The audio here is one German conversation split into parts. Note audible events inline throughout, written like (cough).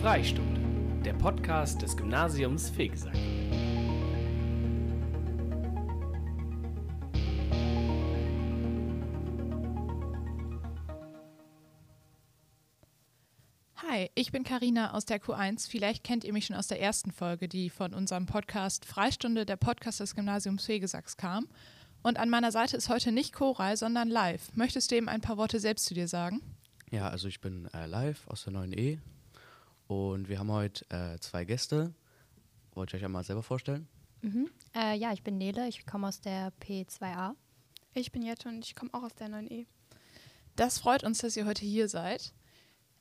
Freistunde, der Podcast des Gymnasiums Fegesack. Hi, ich bin Karina aus der Q1. Vielleicht kennt ihr mich schon aus der ersten Folge, die von unserem Podcast Freistunde, der Podcast des Gymnasiums Fegesacks kam. Und an meiner Seite ist heute nicht Koral, sondern Live. Möchtest du eben ein paar Worte selbst zu dir sagen? Ja, also ich bin äh, Live aus der 9E und wir haben heute äh, zwei Gäste. Wollt ihr euch einmal selber vorstellen? Mhm. Äh, ja, ich bin Nele, ich komme aus der P2A. Ich bin Jette und ich komme auch aus der 9E. Das freut uns, dass ihr heute hier seid.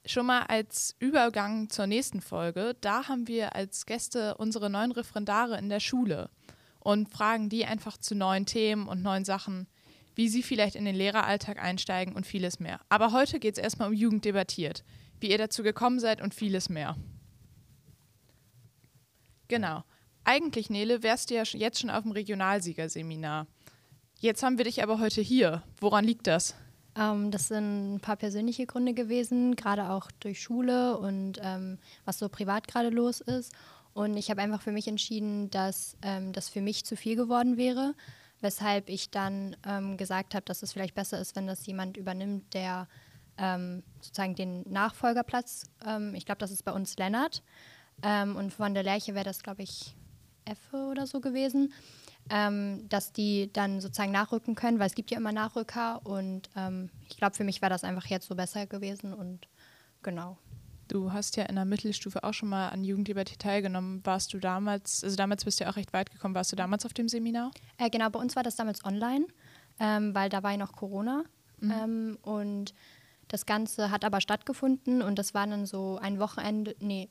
Schon mal als Übergang zur nächsten Folge, da haben wir als Gäste unsere neuen Referendare in der Schule und fragen die einfach zu neuen Themen und neuen Sachen, wie sie vielleicht in den Lehreralltag einsteigen und vieles mehr. Aber heute geht es erstmal um Jugend debattiert, wie ihr dazu gekommen seid und vieles mehr. Genau. Eigentlich, Nele, wärst du ja jetzt schon auf dem Regionalsiegerseminar. Jetzt haben wir dich aber heute hier. Woran liegt das? Ähm, das sind ein paar persönliche Gründe gewesen, gerade auch durch Schule und ähm, was so privat gerade los ist. Und ich habe einfach für mich entschieden, dass ähm, das für mich zu viel geworden wäre, weshalb ich dann ähm, gesagt habe, dass es vielleicht besser ist, wenn das jemand übernimmt, der ähm, sozusagen den Nachfolgerplatz, ähm, ich glaube, das ist bei uns Lennart, und von der Lerche wäre das, glaube ich, Effe oder so gewesen ähm, dass die dann sozusagen nachrücken können, weil es gibt ja immer Nachrücker und ähm, ich glaube, für mich war das einfach jetzt so besser gewesen und genau. Du hast ja in der Mittelstufe auch schon mal an Jugenddebatte teilgenommen. Warst du damals, also damals bist du ja auch recht weit gekommen, warst du damals auf dem Seminar? Äh, genau, bei uns war das damals online, ähm, weil da war ja noch Corona mhm. Ähm, und das Ganze hat aber stattgefunden und das war dann so ein Wochenende, nee,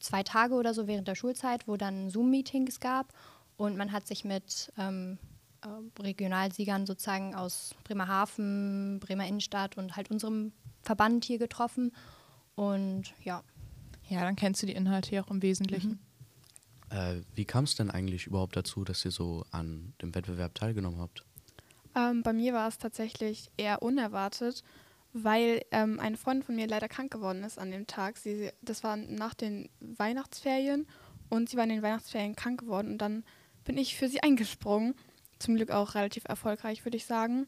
zwei Tage oder so während der Schulzeit, wo dann Zoom-Meetings gab und man hat sich mit ähm, äh, Regionalsiegern sozusagen aus Bremerhaven, Bremer Innenstadt und halt unserem Verband hier getroffen. Und ja. Ja, dann kennst du die Inhalte hier auch im Wesentlichen. Mhm. Äh, wie kam es denn eigentlich überhaupt dazu, dass ihr so an dem Wettbewerb teilgenommen habt? Ähm, bei mir war es tatsächlich eher unerwartet, weil ähm, eine Freundin von mir leider krank geworden ist an dem Tag. Sie, das war nach den Weihnachtsferien und sie war in den Weihnachtsferien krank geworden und dann bin ich für sie eingesprungen. Zum Glück auch relativ erfolgreich, würde ich sagen.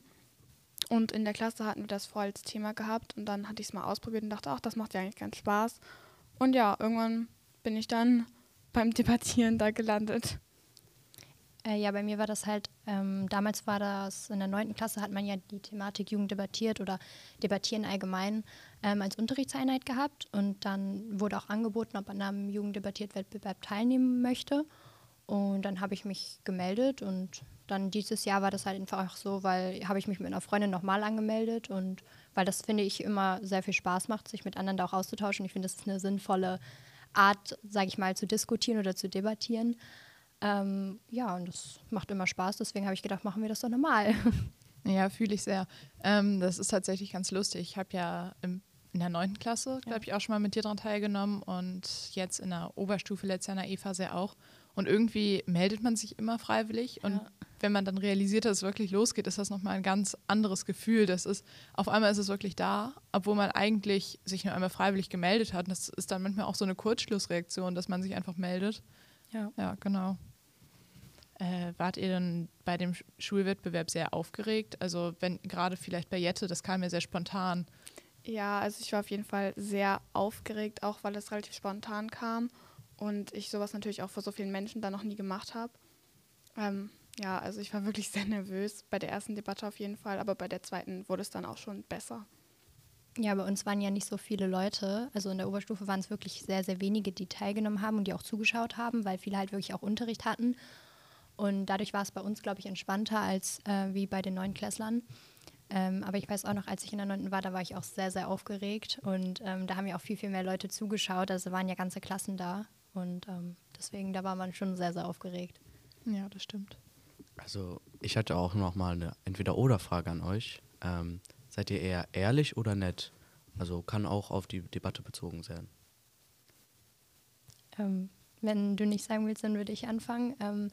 Und in der Klasse hatten wir das vorher als Thema gehabt und dann hatte ich es mal ausprobiert und dachte, ach, das macht ja eigentlich ganz Spaß. Und ja, irgendwann bin ich dann beim Debattieren da gelandet. Äh, ja, bei mir war das halt, ähm, damals war das, in der neunten Klasse hat man ja die Thematik Jugend debattiert oder Debattieren allgemein ähm, als Unterrichtseinheit gehabt und dann wurde auch angeboten, ob man am Jugenddebattiert-Wettbewerb teilnehmen möchte. Und dann habe ich mich gemeldet und dann dieses Jahr war das halt einfach so, weil habe ich mich mit einer Freundin nochmal angemeldet und weil das finde ich immer sehr viel Spaß macht, sich mit anderen da auch auszutauschen. Ich finde, das ist eine sinnvolle Art, sage ich mal, zu diskutieren oder zu debattieren. Ähm, ja, und das macht immer Spaß, deswegen habe ich gedacht, machen wir das doch normal. (laughs) Ja, fühle ich sehr. Ähm, das ist tatsächlich ganz lustig. Ich habe ja im, in der neunten Klasse, glaube ich, auch schon mal mit dir daran teilgenommen und jetzt in der Oberstufe letztes Jahr in der E-Phase auch. Und irgendwie meldet man sich immer freiwillig. Und ja. wenn man dann realisiert, dass es wirklich losgeht, ist das nochmal ein ganz anderes Gefühl. Das ist, auf einmal ist es wirklich da, obwohl man eigentlich sich nur einmal freiwillig gemeldet hat. Und das ist dann manchmal auch so eine Kurzschlussreaktion, dass man sich einfach meldet. Ja. Ja, genau. Äh, wart ihr dann bei dem Schulwettbewerb sehr aufgeregt? Also wenn gerade vielleicht bei Jette, das kam mir sehr spontan. Ja, also ich war auf jeden Fall sehr aufgeregt, auch weil es relativ spontan kam und ich sowas natürlich auch vor so vielen Menschen da noch nie gemacht habe. Ähm, ja, also ich war wirklich (laughs) sehr nervös bei der ersten Debatte auf jeden Fall, aber bei der zweiten wurde es dann auch schon besser. Ja, bei uns waren ja nicht so viele Leute. Also in der Oberstufe waren es wirklich sehr, sehr wenige, die teilgenommen haben und die auch zugeschaut haben, weil viele halt wirklich auch Unterricht hatten. Und dadurch war es bei uns, glaube ich, entspannter als äh, wie bei den neuen Klässlern. Ähm, aber ich weiß auch noch, als ich in der 9. war, da war ich auch sehr, sehr aufgeregt. Und ähm, da haben ja auch viel, viel mehr Leute zugeschaut. Also waren ja ganze Klassen da. Und ähm, deswegen, da war man schon sehr, sehr aufgeregt. Ja, das stimmt. Also ich hatte auch noch mal eine Entweder-Oder-Frage an euch. Ähm, seid ihr eher ehrlich oder nett? Also kann auch auf die Debatte bezogen sein. Ähm, wenn du nicht sagen willst, dann würde ich anfangen. Ähm,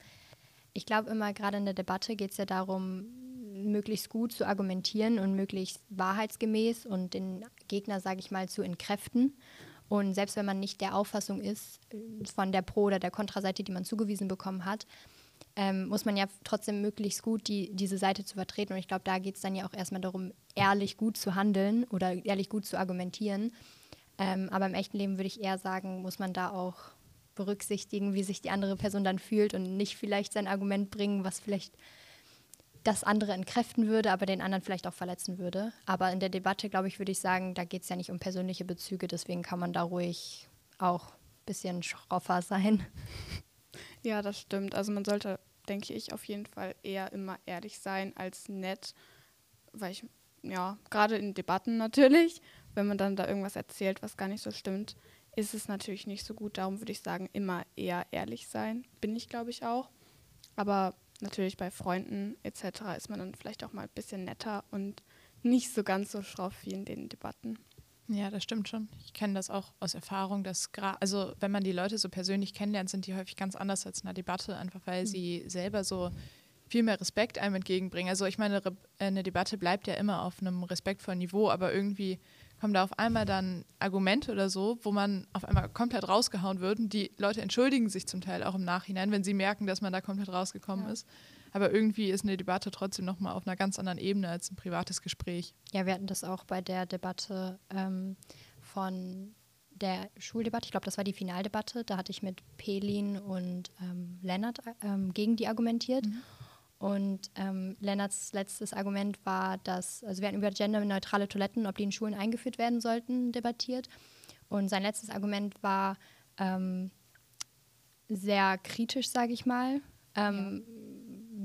ich glaube immer, gerade in der Debatte geht es ja darum, möglichst gut zu argumentieren und möglichst wahrheitsgemäß und den Gegner, sage ich mal, zu entkräften. Und selbst wenn man nicht der Auffassung ist äh, von der Pro- oder der Kontraseite, die man zugewiesen bekommen hat, ähm, muss man ja trotzdem möglichst gut die, diese Seite zu vertreten. Und ich glaube, da geht es dann ja auch erstmal darum, ehrlich gut zu handeln oder ehrlich gut zu argumentieren. Ähm, aber im echten Leben würde ich eher sagen, muss man da auch berücksichtigen, wie sich die andere Person dann fühlt und nicht vielleicht sein Argument bringen, was vielleicht das andere entkräften würde, aber den anderen vielleicht auch verletzen würde. Aber in der Debatte, glaube ich, würde ich sagen, da geht es ja nicht um persönliche Bezüge, deswegen kann man da ruhig auch ein bisschen schroffer sein. Ja, das stimmt. Also man sollte, denke ich, auf jeden Fall eher immer ehrlich sein als nett, weil ich, ja, gerade in Debatten natürlich, wenn man dann da irgendwas erzählt, was gar nicht so stimmt, ist es natürlich nicht so gut. Darum würde ich sagen, immer eher ehrlich sein. Bin ich, glaube ich, auch. Aber natürlich bei Freunden etc. ist man dann vielleicht auch mal ein bisschen netter und nicht so ganz so schroff wie in den Debatten. Ja, das stimmt schon. Ich kenne das auch aus Erfahrung, dass gerade, also wenn man die Leute so persönlich kennenlernt, sind die häufig ganz anders als in einer Debatte, einfach weil mhm. sie selber so viel mehr Respekt einem entgegenbringen. Also ich meine, eine Debatte bleibt ja immer auf einem respektvollen Niveau, aber irgendwie kommen da auf einmal dann Argumente oder so, wo man auf einmal komplett rausgehauen wird und die Leute entschuldigen sich zum Teil auch im Nachhinein, wenn sie merken, dass man da komplett rausgekommen ja. ist. Aber irgendwie ist eine Debatte trotzdem nochmal auf einer ganz anderen Ebene als ein privates Gespräch. Ja, wir hatten das auch bei der Debatte ähm, von der Schuldebatte. Ich glaube, das war die Finaldebatte. Da hatte ich mit Pelin und ähm, Lennart ähm, gegen die argumentiert. Mhm. Und ähm, Lennarts letztes Argument war, dass, also wir hatten über genderneutrale Toiletten, ob die in Schulen eingeführt werden sollten, debattiert. Und sein letztes Argument war ähm, sehr kritisch, sage ich mal, ähm, ja.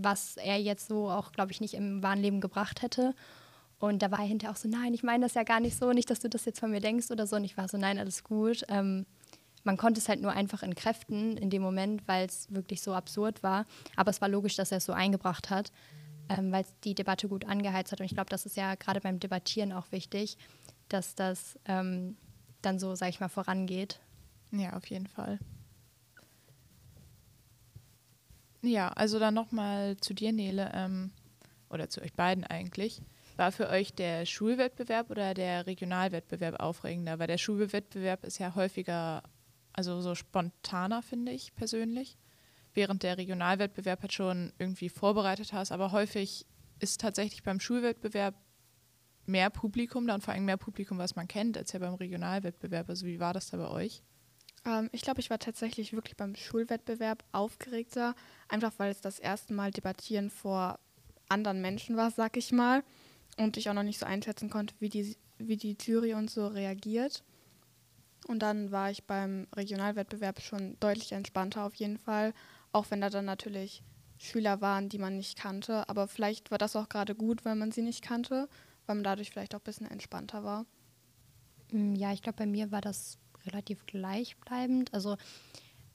Was er jetzt so auch, glaube ich, nicht im wahren Leben gebracht hätte. Und da war er hinterher auch so, nein, ich meine das ja gar nicht so, nicht, dass du das jetzt von mir denkst oder so. Und ich war so, nein, alles gut. Ähm, man konnte es halt nur einfach entkräften in dem Moment, weil es wirklich so absurd war. Aber es war logisch, dass er es so eingebracht hat, ähm, weil es die Debatte gut angeheizt hat. Und ich glaube, das ist ja gerade beim Debattieren auch wichtig, dass das ähm, dann so, sag ich mal, vorangeht. Ja, auf jeden Fall. Ja, also dann nochmal zu dir, Nele, ähm, oder zu euch beiden eigentlich. War für euch der Schulwettbewerb oder der Regionalwettbewerb aufregender? Weil der Schulwettbewerb ist ja häufiger also so spontaner, finde ich persönlich. Während der Regionalwettbewerb halt schon irgendwie vorbereitet hast, aber häufig ist tatsächlich beim Schulwettbewerb mehr Publikum da und vor allem mehr Publikum, was man kennt, als ja beim Regionalwettbewerb. Also wie war das da bei euch? Ähm, ich glaube, ich war tatsächlich wirklich beim Schulwettbewerb aufgeregter, einfach weil es das erste Mal debattieren vor anderen Menschen war, sag ich mal, und ich auch noch nicht so einschätzen konnte, wie die, wie die Jury und so reagiert. Und dann war ich beim Regionalwettbewerb schon deutlich entspannter auf jeden Fall, auch wenn da dann natürlich Schüler waren, die man nicht kannte. Aber vielleicht war das auch gerade gut, weil man sie nicht kannte, weil man dadurch vielleicht auch ein bisschen entspannter war. Mm, ja, ich glaube, bei mir war das relativ gleichbleibend. Also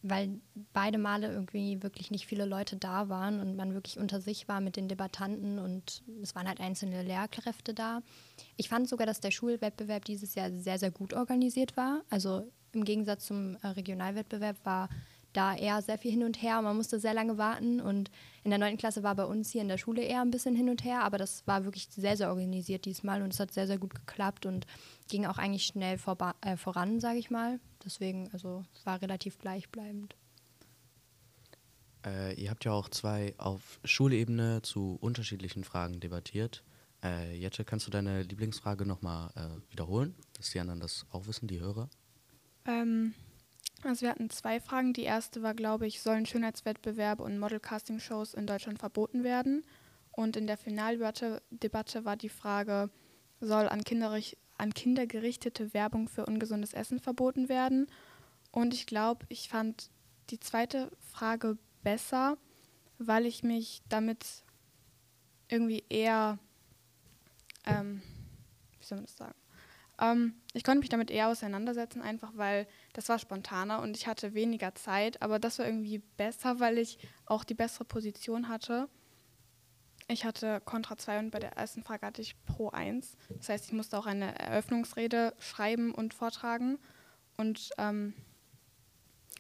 weil beide Male irgendwie wirklich nicht viele Leute da waren und man wirklich unter sich war mit den Debattanten und es waren halt einzelne Lehrkräfte da. Ich fand sogar, dass der Schulwettbewerb dieses Jahr sehr, sehr gut organisiert war. Also im Gegensatz zum äh, Regionalwettbewerb war da eher sehr viel hin und her. Man musste sehr lange warten und in der 9. Klasse war bei uns hier in der Schule eher ein bisschen hin und her, aber das war wirklich sehr, sehr organisiert diesmal und es hat sehr, sehr gut geklappt und ging auch eigentlich schnell äh, voran, sage ich mal. Deswegen, also es war relativ gleichbleibend. Äh, ihr habt ja auch zwei auf Schulebene zu unterschiedlichen Fragen debattiert. Äh, Jette, kannst du deine Lieblingsfrage nochmal äh, wiederholen, dass die anderen das auch wissen, die Hörer? Ähm, also wir hatten zwei Fragen. Die erste war, glaube ich, sollen Schönheitswettbewerbe und Model-Casting-Shows in Deutschland verboten werden? Und in der Finaldebatte Debatte war die Frage, soll an, an Kinder gerichtete Werbung für ungesundes Essen verboten werden? Und ich glaube, ich fand die zweite Frage besser, weil ich mich damit irgendwie eher, ähm, wie soll man das sagen? Ähm, ich konnte mich damit eher auseinandersetzen, einfach weil das war spontaner und ich hatte weniger Zeit, aber das war irgendwie besser, weil ich auch die bessere Position hatte. Ich hatte Kontra 2 und bei der ersten Frage hatte ich Pro 1. Das heißt, ich musste auch eine Eröffnungsrede schreiben und vortragen. Und ähm,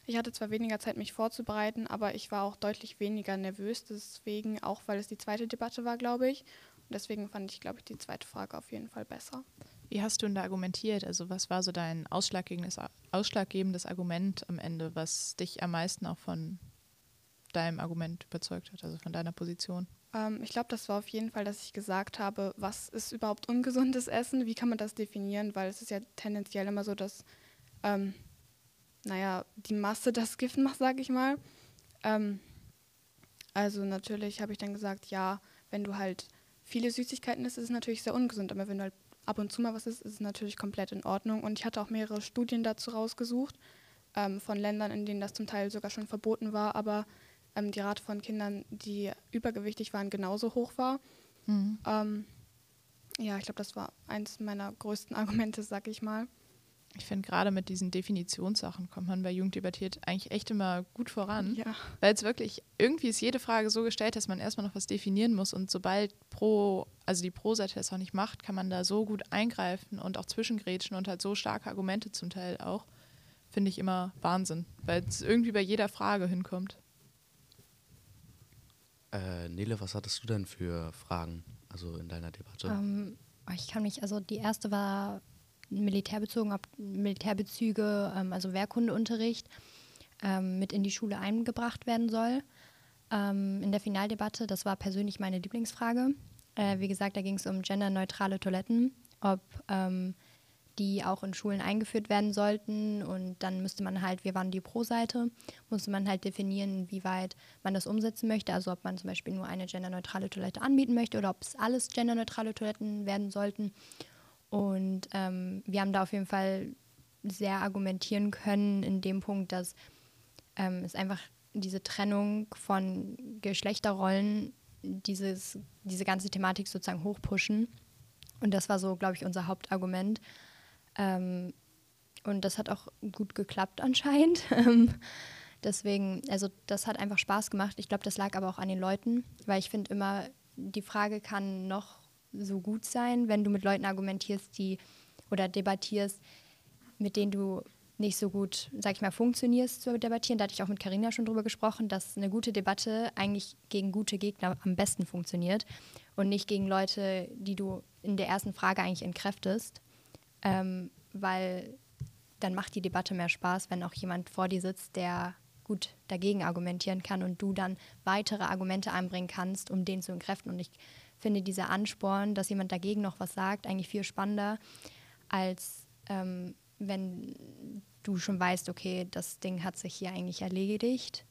ich hatte zwar weniger Zeit, mich vorzubereiten, aber ich war auch deutlich weniger nervös. Deswegen, auch weil es die zweite Debatte war, glaube ich. Und deswegen fand ich, glaube ich, die zweite Frage auf jeden Fall besser. Wie hast du denn da argumentiert? Also was war so dein ausschlaggebendes, ausschlaggebendes Argument am Ende, was dich am meisten auch von deinem Argument überzeugt hat, also von deiner Position? Ähm, ich glaube, das war auf jeden Fall, dass ich gesagt habe, was ist überhaupt ungesundes Essen? Wie kann man das definieren? Weil es ist ja tendenziell immer so, dass, ähm, naja, die Masse das (laughs) Gift macht, sage ich mal. Ähm, also natürlich habe ich dann gesagt, ja, wenn du halt viele Süßigkeiten isst, ist es natürlich sehr ungesund. Aber wenn du halt ab und zu mal was isst, ist es natürlich komplett in Ordnung. Und ich hatte auch mehrere Studien dazu rausgesucht, ähm, von Ländern, in denen das zum Teil sogar schon verboten war, aber ähm, die Rate von Kindern, die übergewichtig waren, genauso hoch war. Mhm. Ähm, ja, ich glaube, das war eines meiner größten (laughs) Argumente, sag ich mal. Ich finde, gerade mit diesen Definitionssachen kommt man bei Jugend debattiert eigentlich echt immer gut voran. Ja. Weil es wirklich, irgendwie ist jede Frage so gestellt, dass man erstmal noch was definieren muss. Und sobald Pro, also die Pro-Seite das auch nicht macht, kann man da so gut eingreifen und auch zwischengrätschen und halt so starke Argumente zum Teil auch. Finde ich immer Wahnsinn, weil es irgendwie bei jeder Frage hinkommt. Äh, Nele, was hattest du denn für Fragen, also in deiner Debatte? Ähm, ich kann mich, also die erste war militärbezogen, Militärbezüge, ähm, also Wehrkundeunterricht, ähm, mit in die Schule eingebracht werden soll. Ähm, in der Finaldebatte, das war persönlich meine Lieblingsfrage. Äh, wie gesagt, da ging es um genderneutrale Toiletten, ob ähm, die auch in Schulen eingeführt werden sollten. Und dann müsste man halt, wir waren die Pro-Seite, musste man halt definieren, wie weit man das umsetzen möchte. Also ob man zum Beispiel nur eine genderneutrale Toilette anbieten möchte oder ob es alles genderneutrale Toiletten werden sollten. Und ähm, wir haben da auf jeden Fall sehr argumentieren können in dem Punkt, dass ähm, es einfach diese Trennung von Geschlechterrollen, dieses, diese ganze Thematik sozusagen hochpushen. Und das war so, glaube ich, unser Hauptargument. Ähm, und das hat auch gut geklappt anscheinend. (laughs) Ähm, deswegen, also das hat einfach Spaß gemacht. Ich glaube, das lag aber auch an den Leuten, weil ich finde immer, die Frage kann noch so gut sein, wenn du mit Leuten argumentierst, die oder debattierst, mit denen du nicht so gut, sag ich mal, funktionierst zu debattieren. Da hatte ich auch mit Karina schon drüber gesprochen, dass eine gute Debatte eigentlich gegen gute Gegner am besten funktioniert und nicht gegen Leute, die du in der ersten Frage eigentlich entkräftest ähm, weil dann macht die Debatte mehr Spaß, wenn auch jemand vor dir sitzt, der gut dagegen argumentieren kann und du dann weitere Argumente einbringen kannst, um den zu entkräften. Und ich finde dieser Ansporn, dass jemand dagegen noch was sagt, eigentlich viel spannender, als ähm, wenn du schon weißt, okay, das Ding hat sich hier eigentlich erledigt.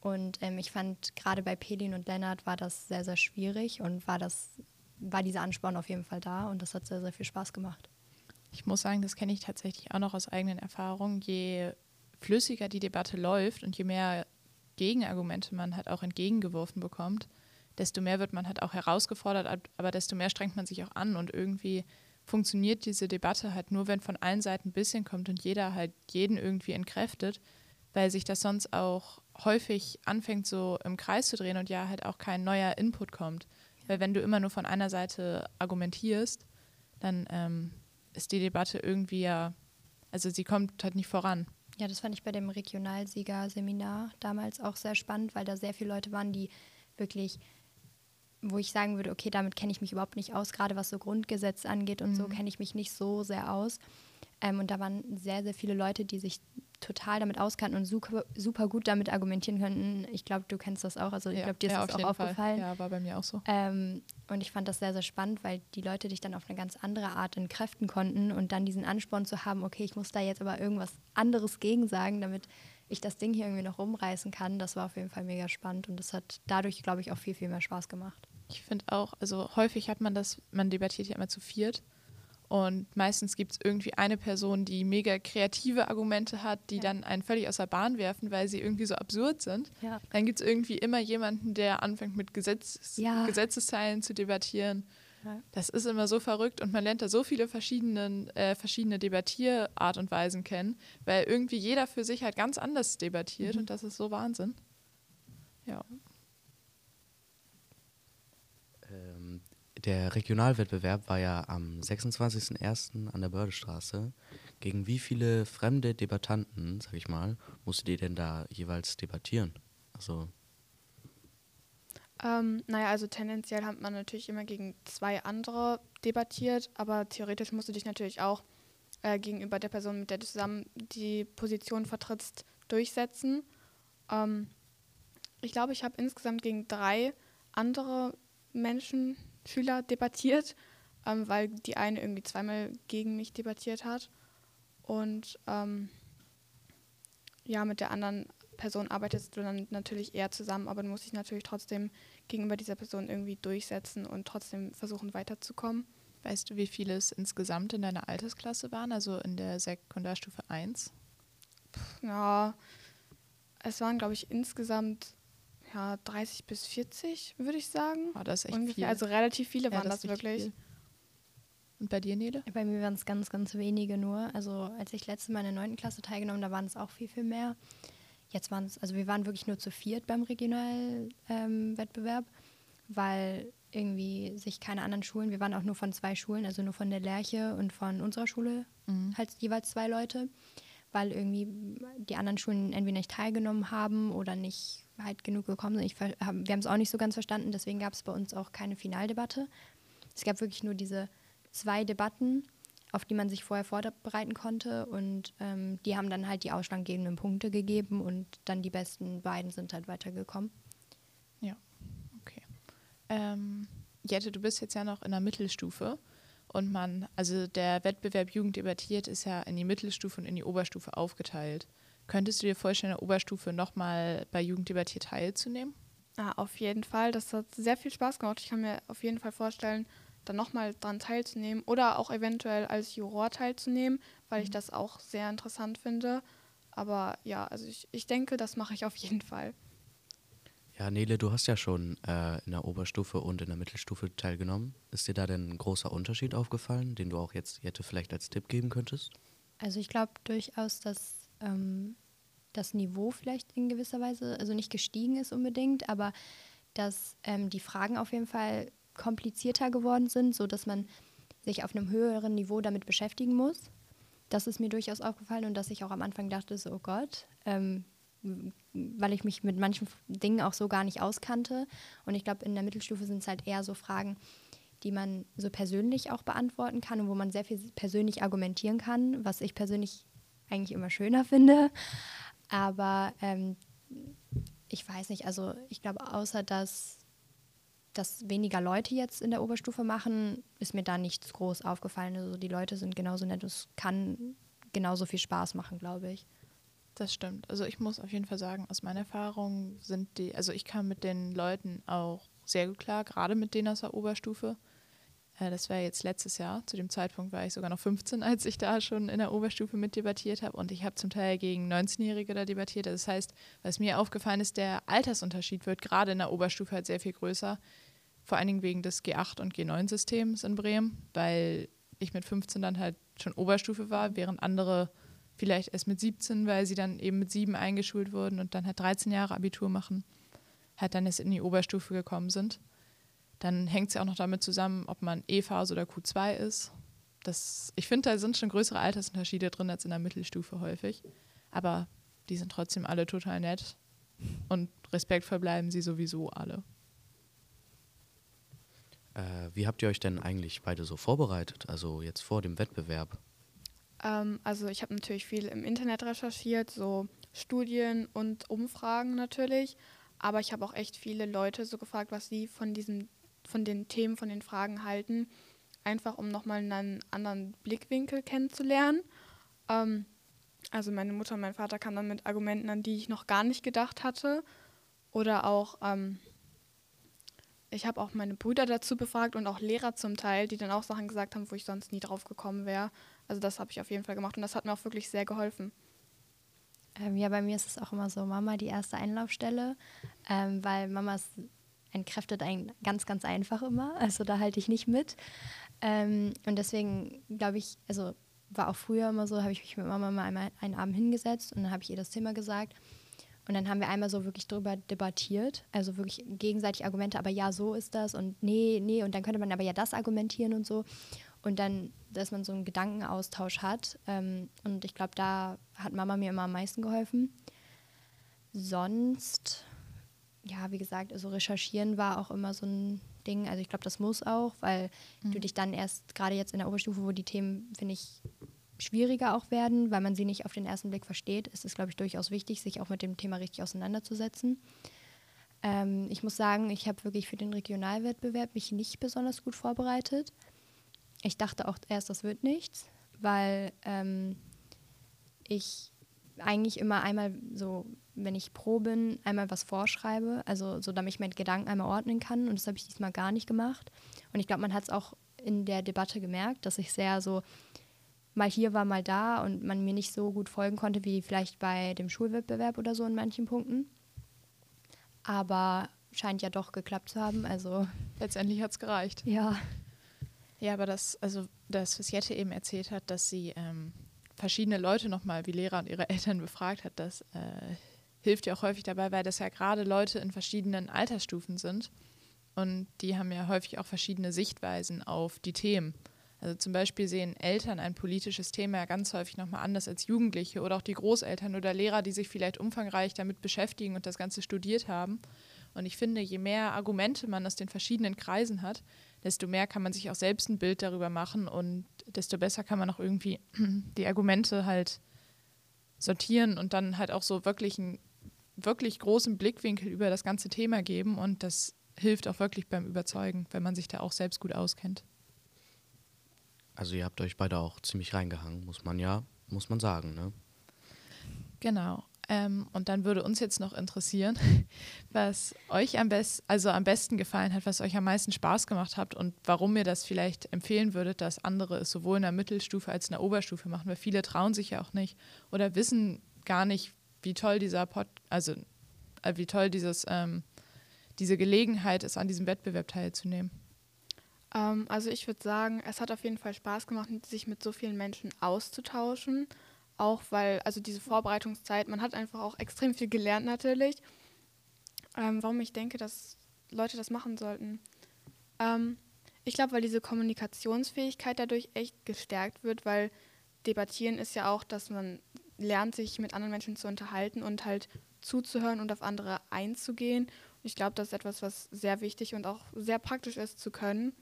Und ähm, ich fand, gerade bei Pelin und Lennart war das sehr, sehr schwierig und war, das, war dieser Ansporn auf jeden Fall da und das hat sehr, sehr viel Spaß gemacht. Ich muss sagen, das kenne ich tatsächlich auch noch aus eigenen Erfahrungen. Je flüssiger die Debatte läuft und je mehr Gegenargumente man halt auch entgegengeworfen bekommt, desto mehr wird man halt auch herausgefordert, aber desto mehr strengt man sich auch an und irgendwie funktioniert diese Debatte halt nur, wenn von allen Seiten ein bisschen kommt und jeder halt jeden irgendwie entkräftet, weil sich das sonst auch häufig anfängt so im Kreis zu drehen und ja halt auch kein neuer Input kommt. Weil wenn du immer nur von einer Seite argumentierst, dann ähm, ist die Debatte irgendwie ja, also sie kommt halt nicht voran. Ja, das fand ich bei dem Regionalsieger-Seminar damals auch sehr spannend, weil da sehr viele Leute waren, die wirklich, wo ich sagen würde, okay, damit kenne ich mich überhaupt nicht aus, gerade was so Grundgesetz angeht und mhm. so kenne ich mich nicht so sehr aus. Ähm, und da waren sehr, sehr viele Leute, die sich total damit auskannten und super, super gut damit argumentieren könnten. Ich glaube, du kennst das auch. Also ich ja, glaube, dir ist ja, das auch aufgefallen. Fall. Ja, war bei mir auch so. Ähm, und ich fand das sehr, sehr spannend, weil die Leute dich dann auf eine ganz andere Art entkräften konnten und dann diesen Ansporn zu haben, okay, ich muss da jetzt aber irgendwas anderes gegen sagen, damit ich das Ding hier irgendwie noch rumreißen kann. Das war auf jeden Fall mega spannend und das hat dadurch, glaube ich, auch viel, viel mehr Spaß gemacht. Ich finde auch, also häufig hat man das, man debattiert ja immer zu viert und meistens gibt es irgendwie eine Person, die mega kreative Argumente hat, die ja. dann einen völlig aus der Bahn werfen, weil sie irgendwie so absurd sind. Ja. Dann gibt es irgendwie immer jemanden, der anfängt mit Gesetz ja. Gesetzesteilen zu debattieren. Das ist immer so verrückt und man lernt da so viele verschiedene, äh, verschiedene Debattierart und Weisen kennen, weil irgendwie jeder für sich halt ganz anders debattiert mhm. und das ist so Wahnsinn. Ja. Der Regionalwettbewerb war ja am 26.01. an der Bördestraße. Gegen wie viele fremde Debattanten, sag ich mal, musstet ihr denn da jeweils debattieren? Also Ähm, naja, also tendenziell hat man natürlich immer gegen zwei andere debattiert, aber theoretisch musst du dich natürlich auch äh, gegenüber der Person, mit der du zusammen die Position vertrittst, durchsetzen. Ähm, ich glaube, ich habe insgesamt gegen drei andere Menschen, Schüler debattiert, ähm, weil die eine irgendwie zweimal gegen mich debattiert hat. Und ähm, ja, mit der anderen Person arbeitest du dann natürlich eher zusammen, aber du musst dich natürlich trotzdem gegenüber dieser Person irgendwie durchsetzen und trotzdem versuchen weiterzukommen. Weißt du, wie viele es insgesamt in deiner Altersklasse waren, also in der Sekundarstufe 1? Ja, es waren, glaube ich, insgesamt ja, 30 bis 40, würde ich sagen. Oh, das ist echt Ungefähr. viel. Also relativ viele Ja, waren das, richtig wirklich. viel. Und bei dir, Nele? Bei mir waren es ganz, ganz wenige nur. Also als ich letztes Mal in der 9. Klasse teilgenommen, da waren es auch viel, viel mehr. Jetzt waren es, also wir waren wirklich nur zu viert beim Regionalwettbewerb, weil irgendwie sich keine anderen Schulen, wir waren auch nur von zwei Schulen, also nur von der Lerche und von unserer Schule, halt jeweils zwei Leute, weil irgendwie die anderen Schulen entweder nicht teilgenommen haben oder nicht halt genug gekommen sind. Ich, wir haben es auch nicht so ganz verstanden, deswegen gab es bei uns auch keine Finaldebatte. Es gab wirklich nur diese zwei Debatten, auf die man sich vorher vorbereiten konnte und ähm, die haben dann halt die ausschlaggebenden Punkte gegeben und dann die besten beiden sind halt weitergekommen. Ja, okay. Ähm, Jette, du bist jetzt ja noch in der Mittelstufe und man, also der Wettbewerb Jugend debattiert ist ja in die Mittelstufe und in die Oberstufe aufgeteilt. Könntest du dir vorstellen, in der Oberstufe nochmal bei Jugend debattiert teilzunehmen? Ja, auf jeden Fall. Das hat sehr viel Spaß gemacht. Ich kann mir auf jeden Fall vorstellen, da nochmal dran teilzunehmen oder auch eventuell als Juror teilzunehmen, weil ich das auch sehr interessant finde. Aber ja, also ich, ich denke, das mache ich auf jeden Fall. Ja, Nele, du hast ja schon äh, in der Oberstufe und in der Mittelstufe teilgenommen. Ist dir da denn ein großer Unterschied aufgefallen, den du auch jetzt Jette vielleicht als Tipp geben könntest? Also ich glaube durchaus, dass ähm, das Niveau vielleicht in gewisser Weise, also nicht gestiegen ist unbedingt, aber dass ähm, die Fragen auf jeden Fall komplizierter geworden sind, sodass man sich auf einem höheren Niveau damit beschäftigen muss. Das ist mir durchaus aufgefallen und dass ich auch am Anfang dachte, so, oh Gott, ähm, weil ich mich mit manchen Dingen auch so gar nicht auskannte. Und ich glaube, in der Mittelstufe sind es halt eher so Fragen, die man so persönlich auch beantworten kann und wo man sehr viel persönlich argumentieren kann, was ich persönlich eigentlich immer schöner finde. Aber ähm, ich weiß nicht, also ich glaube, außer dass das weniger Leute jetzt in der Oberstufe machen, ist mir da nichts groß aufgefallen. Also die Leute sind genauso nett, es kann genauso viel Spaß machen, glaube ich. Das stimmt. Also ich muss auf jeden Fall sagen, aus meiner Erfahrung sind die, also ich kam mit den Leuten auch sehr gut klar, gerade mit denen aus der Oberstufe. Äh, das war jetzt letztes Jahr. Zu dem Zeitpunkt war ich sogar noch 15, (laughs) als ich da schon in der Oberstufe mit debattiert habe. Und ich habe zum Teil gegen 19-Jährige da debattiert. Also Das heißt, was mir aufgefallen ist, der Altersunterschied wird gerade in der Oberstufe halt sehr viel größer. Vor allen Dingen wegen des G8 und G9-Systems in Bremen, weil ich mit 15 dann halt schon Oberstufe war, während andere vielleicht erst mit 17, weil sie dann eben mit 7 eingeschult wurden und dann halt 13 Jahre Abitur machen, halt dann erst in die Oberstufe gekommen sind. Dann hängt es ja auch noch damit zusammen, ob man E-Phase oder Q2 ist. Das, ich finde, da sind schon größere Altersunterschiede drin als in der Mittelstufe häufig. Aber die sind trotzdem alle total nett. Und respektvoll bleiben sie sowieso alle. Äh, wie habt ihr euch denn eigentlich beide so vorbereitet, also jetzt vor dem Wettbewerb? Ähm, also ich habe natürlich viel im Internet recherchiert, so Studien und Umfragen natürlich. Aber ich habe auch echt viele Leute so gefragt, was sie von diesem, von den Themen, von den Fragen halten. Einfach um nochmal einen anderen Blickwinkel kennenzulernen. Ähm, also meine Mutter und mein Vater kamen dann mit Argumenten, an die ich noch gar nicht gedacht hatte. Oder auch, ähm, ich habe auch meine Brüder dazu befragt und auch Lehrer zum Teil, die dann auch Sachen gesagt haben, wo ich sonst nie drauf gekommen wäre. Also das habe ich auf jeden Fall gemacht und das hat mir auch wirklich sehr geholfen. Ähm, ja, bei mir ist es auch immer so, Mama die erste Einlaufstelle, ähm, weil Mamas entkräftet einen ganz, ganz einfach immer. (laughs) Also da halte ich nicht mit. Ähm, und deswegen glaube ich, also war auch früher immer so, habe ich mich mit Mama mal einmal einen Abend hingesetzt und dann habe ich ihr das Thema gesagt. Und dann haben wir einmal so wirklich drüber debattiert, also wirklich gegenseitig Argumente, aber ja, so ist das und nee, nee, und dann könnte man aber ja das argumentieren und so. Und dann, dass man so einen Gedankenaustausch hat. Ähm, und ich glaube, da hat Mama mir immer am meisten geholfen. Sonst ja, wie gesagt, also recherchieren war auch immer so ein Ding. Also ich glaube, das muss auch, weil mhm. du dich dann erst, gerade jetzt in der Oberstufe, wo die Themen, finde ich, schwieriger auch werden, weil man sie nicht auf den ersten Blick versteht, ist es, glaube ich, durchaus wichtig, sich auch mit dem Thema richtig auseinanderzusetzen. Ähm, ich muss sagen, ich habe wirklich für den Regionalwettbewerb mich nicht besonders gut vorbereitet. Ich dachte auch erst, das wird nichts, weil ähm, ich eigentlich immer einmal so, wenn ich pro bin, einmal was vorschreibe, also so, damit ich meinen Gedanken einmal ordnen kann. Und das habe ich diesmal gar nicht gemacht. Und ich glaube, man hat es auch in der Debatte gemerkt, dass ich sehr so mal hier war, mal da und man mir nicht so gut folgen konnte wie vielleicht bei dem Schulwettbewerb oder so in manchen Punkten. Aber scheint ja doch geklappt zu haben. Also letztendlich hat es gereicht. Ja. Ja, aber das, also das, was Jette eben erzählt hat, dass sie ähm, verschiedene Leute nochmal wie Lehrer und ihre (laughs) Eltern befragt hat, das äh, hilft ja auch häufig dabei, weil das ja gerade Leute in verschiedenen Altersstufen sind. Und die haben ja häufig auch verschiedene Sichtweisen auf die Themen. Also zum Beispiel sehen Eltern ein politisches Thema ja ganz häufig nochmal anders als Jugendliche oder auch die Großeltern oder Lehrer, die sich vielleicht umfangreich damit beschäftigen und das Ganze studiert haben. Und ich finde, je mehr Argumente man aus den verschiedenen Kreisen hat, desto mehr kann man sich auch selbst ein Bild darüber machen und desto besser kann man auch irgendwie (clears throat) die Argumente halt sortieren und dann halt auch so wirklich einen wirklich großen Blickwinkel über das ganze Thema geben. Und das hilft auch wirklich beim Überzeugen, wenn man sich da auch selbst gut auskennt. Also ihr habt euch beide auch ziemlich reingehangen, muss man ja, muss man sagen, ne? Genau. Ähm, und dann würde uns jetzt noch interessieren, (laughs) was euch am besten, also am besten gefallen hat, was euch am meisten Spaß gemacht hat und warum ihr das vielleicht empfehlen würdet, dass andere es sowohl in der Mittelstufe als in der Oberstufe machen, weil viele trauen sich ja auch nicht oder wissen gar nicht, wie toll dieser Pod, also äh, wie toll dieses, ähm, diese Gelegenheit ist, an diesem Wettbewerb teilzunehmen. Ähm, also ich würde sagen, es hat auf jeden Fall Spaß gemacht, sich mit so vielen Menschen auszutauschen. Auch weil, also diese Vorbereitungszeit, man hat einfach auch extrem viel gelernt natürlich. Ähm, warum ich denke, dass Leute das machen sollten. Ähm, ich glaube, weil diese Kommunikationsfähigkeit dadurch echt gestärkt wird, weil debattieren ist ja auch, dass man lernt, sich mit anderen Menschen zu unterhalten und halt zuzuhören und auf andere einzugehen. Ich glaube, das ist etwas, was sehr wichtig und auch sehr praktisch ist zu können.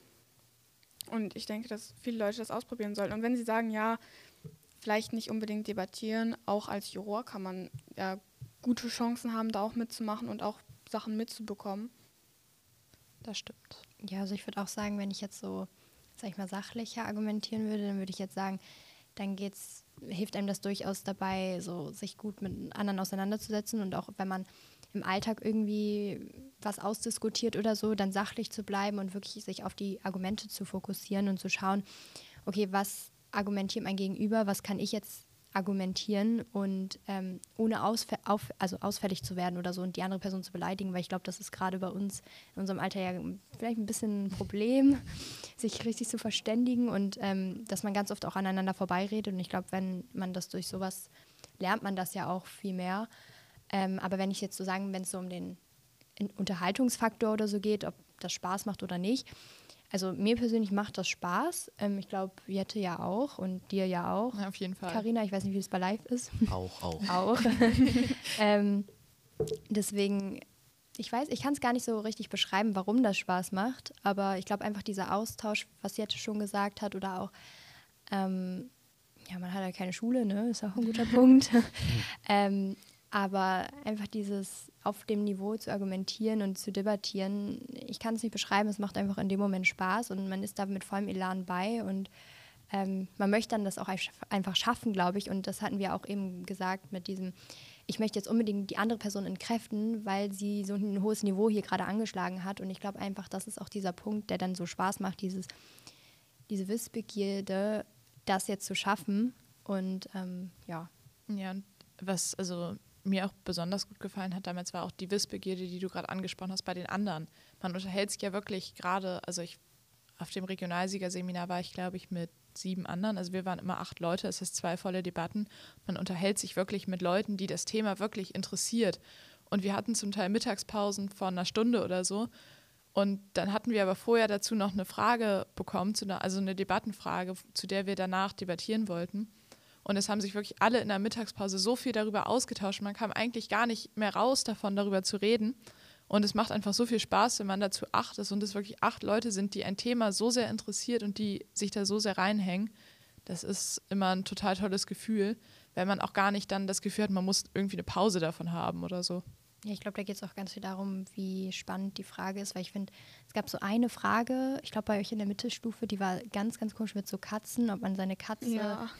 Und ich denke, dass viele Leute das ausprobieren sollten. Und wenn sie sagen, ja, vielleicht nicht unbedingt debattieren, auch als Juror kann man ja gute Chancen haben, da auch mitzumachen und auch Sachen mitzubekommen. Das stimmt. Ja, also ich würde auch sagen, wenn ich jetzt so, sag ich mal, sachlicher argumentieren würde, dann würde ich jetzt sagen, dann geht's, hilft einem das durchaus dabei, so sich gut mit anderen auseinanderzusetzen und auch wenn man im Alltag irgendwie was ausdiskutiert oder so, dann sachlich zu bleiben und wirklich sich auf die Argumente zu fokussieren und zu schauen, okay, was argumentiert mein Gegenüber, was kann ich jetzt argumentieren und ähm, ohne ausfä auf, also ausfällig zu werden oder so und die andere Person zu beleidigen, weil ich glaube, das ist gerade bei uns in unserem Alter ja vielleicht ein bisschen ein Problem, (laughs) sich richtig zu verständigen und ähm, dass man ganz oft auch aneinander vorbeiredet und ich glaube, wenn man das durch sowas lernt man das ja auch viel mehr. Ähm, aber wenn ich jetzt so sagen, wenn es so um den Unterhaltungsfaktor oder so geht, ob das Spaß macht oder nicht. Also mir persönlich macht das Spaß. Ähm, ich glaube, Jette ja auch und dir ja auch. Ja, auf jeden Fall. Carina, ich weiß nicht, wie es bei Live ist. Auch, auch. (laughs) auch. (laughs) ähm, deswegen, ich weiß, ich kann es gar nicht so richtig beschreiben, warum das Spaß macht. Aber ich glaube einfach dieser Austausch, was Jette schon gesagt hat, oder auch, ähm, ja, man hat ja keine Schule, ne? Ist auch ein guter (laughs) Punkt. Aber einfach dieses auf dem Niveau zu argumentieren und zu debattieren, ich kann es nicht beschreiben, es macht einfach in dem Moment Spaß und man ist da mit vollem Elan bei und ähm, man möchte dann das auch einfach schaffen, glaube ich. Und das hatten wir auch eben gesagt mit diesem, ich möchte jetzt unbedingt die andere Person entkräften, weil sie so ein hohes Niveau hier gerade angeschlagen hat. Und ich glaube einfach, das ist auch dieser Punkt, der dann so Spaß macht, dieses, diese Wissbegierde, das jetzt zu schaffen. Und ähm, ja. Ja, was, also mir auch besonders gut gefallen hat damals war auch die Wissbegierde, die du gerade angesprochen hast bei den anderen. Man unterhält sich ja wirklich gerade, also ich auf dem Regionalsiegerseminar war ich, glaube ich, mit sieben anderen. Also wir waren immer acht Leute, es ist zwei volle Debatten. Man unterhält sich wirklich mit Leuten, die das Thema wirklich interessiert. Und wir hatten zum Teil Mittagspausen von einer Stunde oder so. Und dann hatten wir aber vorher dazu noch eine Frage bekommen, also eine Debattenfrage, zu der wir danach debattieren wollten. Und es haben sich wirklich alle in der Mittagspause so viel darüber ausgetauscht. Man kam eigentlich gar nicht mehr raus davon, darüber zu reden. Und es macht einfach so viel Spaß, wenn man dazu acht ist und es wirklich acht Leute sind, die ein Thema so sehr interessiert und die sich da so sehr reinhängen. Das ist immer ein total tolles Gefühl, weil man auch gar nicht dann das Gefühl hat, man muss irgendwie eine Pause davon haben oder so. Ja, ich glaube, da geht es auch ganz viel darum, wie spannend die Frage ist, weil ich finde, es gab so eine Frage, ich glaube bei euch in der Mittelstufe, die war ganz, ganz komisch mit so Katzen, ob man seine Katze Ja.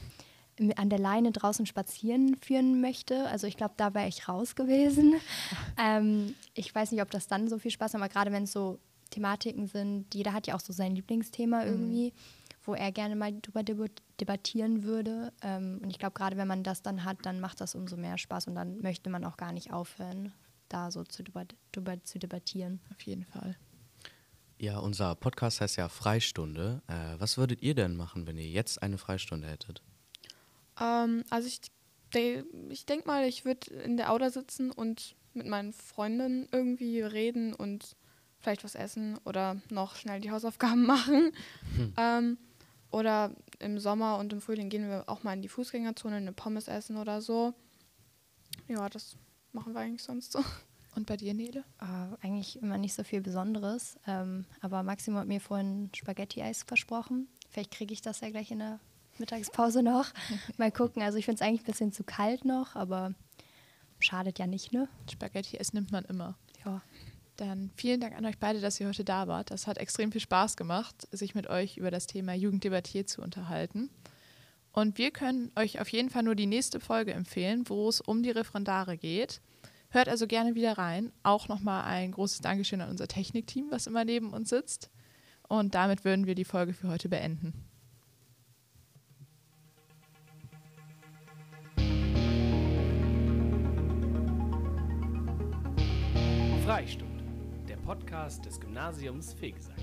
An der Leine draußen spazieren führen möchte. Also ich glaube, da wäre ich raus gewesen. (laughs) ähm, ich weiß nicht, ob das dann so viel Spaß macht, aber gerade wenn es so Thematiken sind, jeder hat ja auch so sein Lieblingsthema irgendwie, wo er gerne mal drüber debat- debattieren würde. Ähm, und ich glaube, gerade wenn man das dann hat, dann macht das umso mehr Spaß und dann möchte man auch gar nicht aufhören, da so zu debat drüber zu debattieren. Auf jeden Fall. Ja, unser Podcast heißt ja Freistunde. Äh, was würdet ihr denn machen, wenn ihr jetzt eine Freistunde hättet? Ähm, also ich, de ich denke mal, ich würde in der Auda sitzen und mit meinen Freunden irgendwie reden und vielleicht was essen oder noch schnell die Hausaufgaben (laughs) machen. Ähm, oder im Sommer und im Frühling gehen wir auch mal in die Fußgängerzone, eine Pommes essen oder so. Ja, das machen wir eigentlich sonst so. Und bei dir, Nele? Äh, eigentlich immer nicht so viel Besonderes. Ähm, aber Maximo hat mir vorhin Spaghetti-Eis versprochen. Vielleicht kriege ich das ja gleich in der Mittagspause noch. (laughs) Mal gucken. Also ich finde es eigentlich ein bisschen zu kalt noch, aber schadet ja nicht, ne? Spaghetti essen nimmt man immer. Ja. Dann vielen Dank an euch beide, dass ihr heute da wart. Das hat extrem viel Spaß gemacht, sich mit euch über das Thema Jugend debattiert zu unterhalten. Und wir können euch auf jeden Fall nur die nächste Folge empfehlen, wo es um die Referendare geht. Hört also gerne wieder rein. Auch nochmal ein großes Dankeschön an unser Technikteam, was immer neben uns sitzt. Und damit würden wir die Folge für heute beenden. Freistunde, der Podcast des Gymnasiums Fegesack.